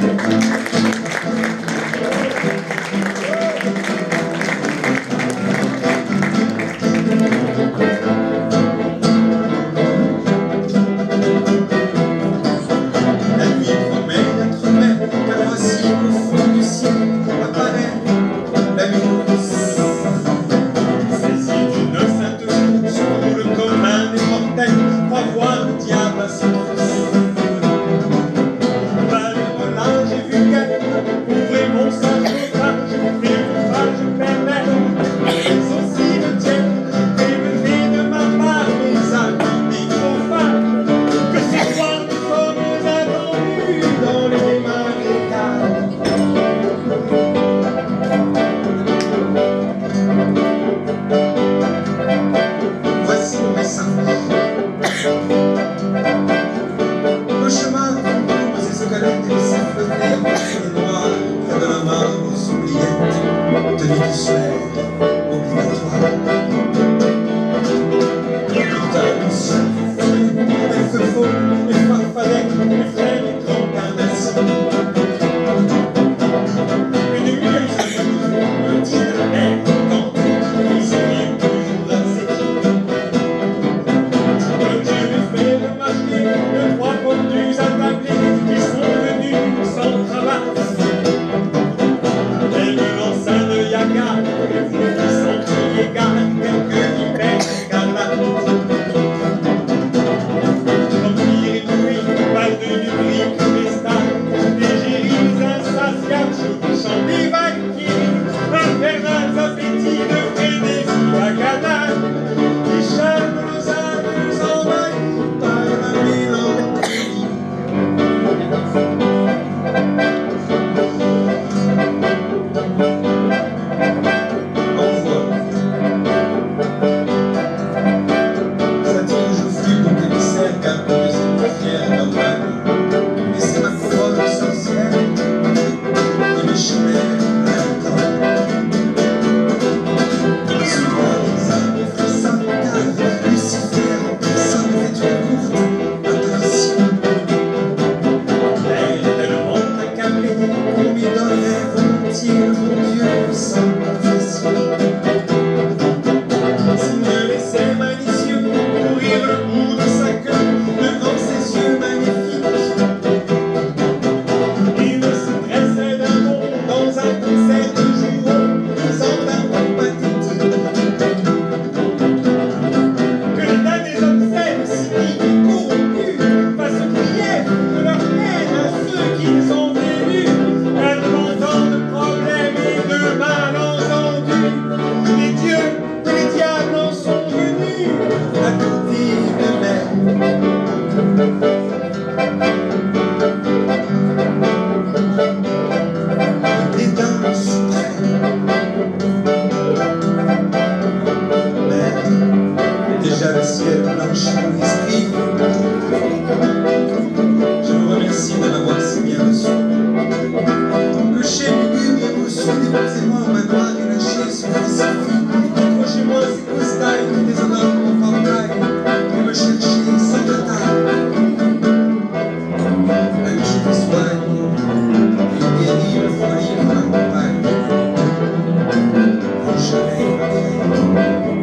Obrigado. Thank you.